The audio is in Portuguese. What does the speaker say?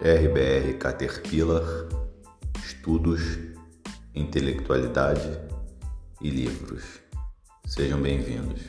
RBR Caterpillar, estudos, intelectualidade e livros. Sejam bem-vindos.